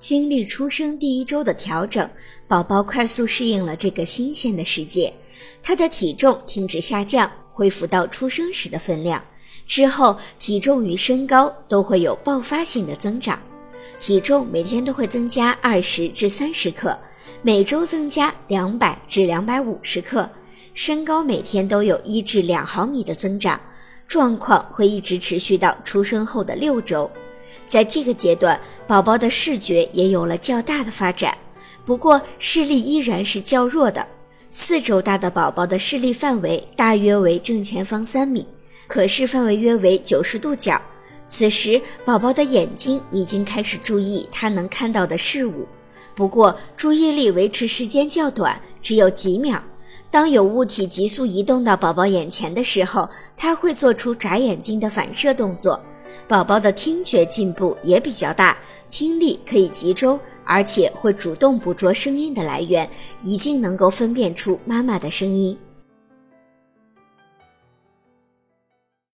经历出生第一周的调整，宝宝快速适应了这个新鲜的世界，他的体重停止下降，恢复到出生时的分量。之后，体重与身高都会有爆发性的增长，体重每天都会增加二十至三十克，每周增加两百至两百五十克，身高每天都有一至两毫米的增长，状况会一直持续到出生后的六周。在这个阶段，宝宝的视觉也有了较大的发展，不过视力依然是较弱的。四周大的宝宝的视力范围大约为正前方三米，可视范围约为九十度角。此时，宝宝的眼睛已经开始注意他能看到的事物，不过注意力维持时间较短，只有几秒。当有物体急速移动到宝宝眼前的时候，他会做出眨眼睛的反射动作。宝宝的听觉进步也比较大，听力可以集中，而且会主动捕捉声音的来源，已经能够分辨出妈妈的声音。